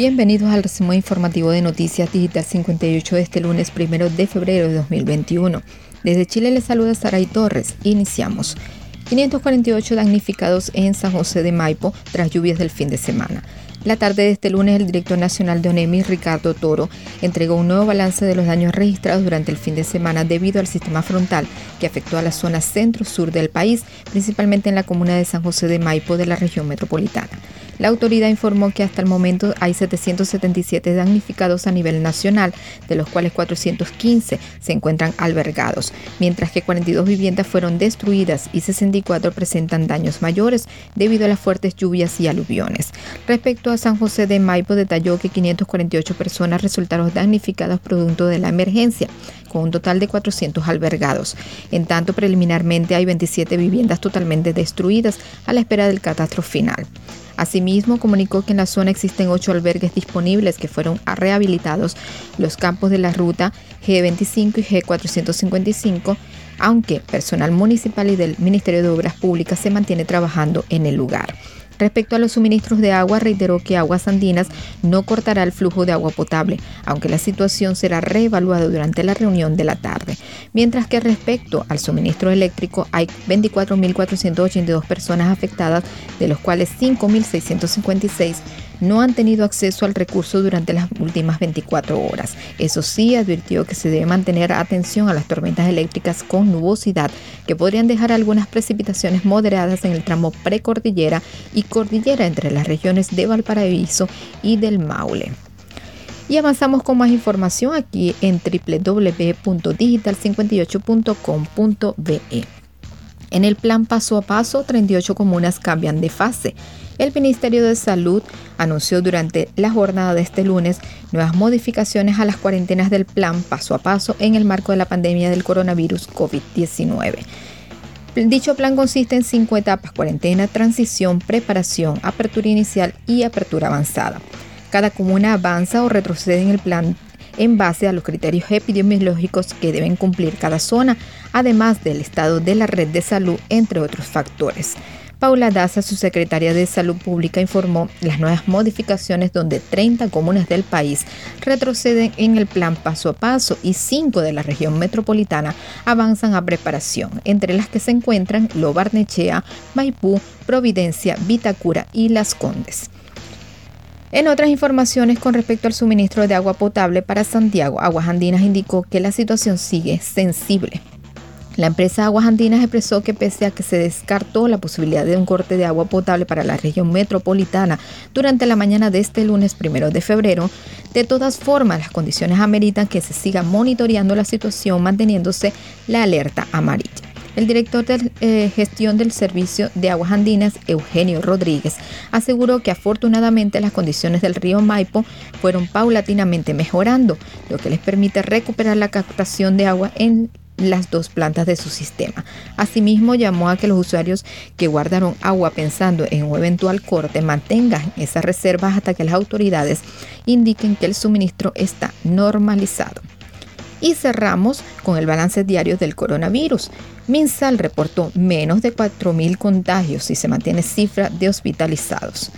Bienvenidos al resumen informativo de Noticias Digital 58 de este lunes 1 de febrero de 2021. Desde Chile les saluda Saray Torres. Iniciamos. 548 damnificados en San José de Maipo tras lluvias del fin de semana. La tarde de este lunes, el director nacional de ONEMI, Ricardo Toro, entregó un nuevo balance de los daños registrados durante el fin de semana debido al sistema frontal que afectó a la zona centro-sur del país, principalmente en la comuna de San José de Maipo de la región metropolitana. La autoridad informó que hasta el momento hay 777 damnificados a nivel nacional, de los cuales 415 se encuentran albergados, mientras que 42 viviendas fueron destruidas y 64 presentan daños mayores debido a las fuertes lluvias y aluviones. Respecto a San José de Maipo, detalló que 548 personas resultaron damnificadas producto de la emergencia, con un total de 400 albergados. En tanto, preliminarmente hay 27 viviendas totalmente destruidas a la espera del catastro final. Asimismo, comunicó que en la zona existen ocho albergues disponibles que fueron rehabilitados los campos de la ruta G25 y G455, aunque personal municipal y del Ministerio de Obras Públicas se mantiene trabajando en el lugar. Respecto a los suministros de agua, reiteró que Aguas Andinas no cortará el flujo de agua potable, aunque la situación será reevaluada durante la reunión de la tarde. Mientras que respecto al suministro eléctrico, hay 24.482 personas afectadas, de los cuales 5.656 no han tenido acceso al recurso durante las últimas 24 horas. Eso sí, advirtió que se debe mantener atención a las tormentas eléctricas con nubosidad que podrían dejar algunas precipitaciones moderadas en el tramo precordillera y cordillera entre las regiones de Valparaíso y del Maule. Y avanzamos con más información aquí en www.digital58.com.be. En el plan paso a paso, 38 comunas cambian de fase. El Ministerio de Salud anunció durante la jornada de este lunes nuevas modificaciones a las cuarentenas del plan paso a paso en el marco de la pandemia del coronavirus COVID-19. Dicho plan consiste en cinco etapas, cuarentena, transición, preparación, apertura inicial y apertura avanzada. Cada comuna avanza o retrocede en el plan en base a los criterios epidemiológicos que deben cumplir cada zona, además del estado de la red de salud, entre otros factores. Paula Daza, su secretaria de Salud Pública, informó las nuevas modificaciones donde 30 comunas del país retroceden en el plan paso a paso y 5 de la región metropolitana avanzan a preparación, entre las que se encuentran Lobarnechea, Maipú, Providencia, Vitacura y Las Condes. En otras informaciones con respecto al suministro de agua potable para Santiago, Aguas Andinas indicó que la situación sigue sensible. La empresa Aguas Andinas expresó que pese a que se descartó la posibilidad de un corte de agua potable para la región metropolitana durante la mañana de este lunes primero de febrero, de todas formas las condiciones ameritan que se siga monitoreando la situación manteniéndose la alerta amarilla. El director de eh, gestión del servicio de aguas andinas, Eugenio Rodríguez, aseguró que afortunadamente las condiciones del río Maipo fueron paulatinamente mejorando, lo que les permite recuperar la captación de agua en las dos plantas de su sistema. Asimismo, llamó a que los usuarios que guardaron agua pensando en un eventual corte mantengan esas reservas hasta que las autoridades indiquen que el suministro está normalizado. Y cerramos con el balance diario del coronavirus. Minsal reportó menos de 4.000 contagios y se mantiene cifra de hospitalizados.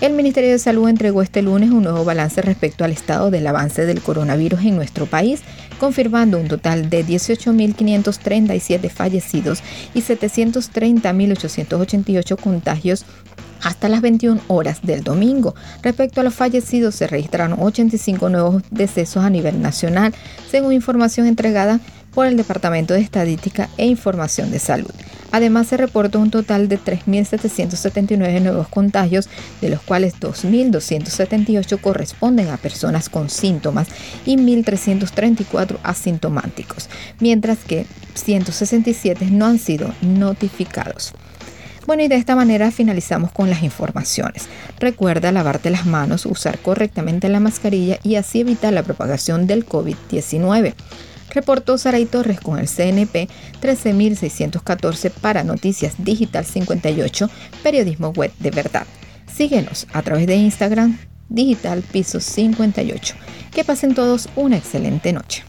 El Ministerio de Salud entregó este lunes un nuevo balance respecto al estado del avance del coronavirus en nuestro país, confirmando un total de 18.537 fallecidos y 730.888 contagios hasta las 21 horas del domingo. Respecto a los fallecidos, se registraron 85 nuevos decesos a nivel nacional, según información entregada por el Departamento de Estadística e Información de Salud. Además, se reportó un total de 3.779 nuevos contagios, de los cuales 2.278 corresponden a personas con síntomas y 1.334 asintomáticos, mientras que 167 no han sido notificados. Bueno, y de esta manera finalizamos con las informaciones. Recuerda lavarte las manos, usar correctamente la mascarilla y así evitar la propagación del COVID-19 reportó Saray Torres con el CNP 13614 para Noticias Digital 58, periodismo web de verdad. Síguenos a través de Instagram Digital Piso 58. Que pasen todos una excelente noche.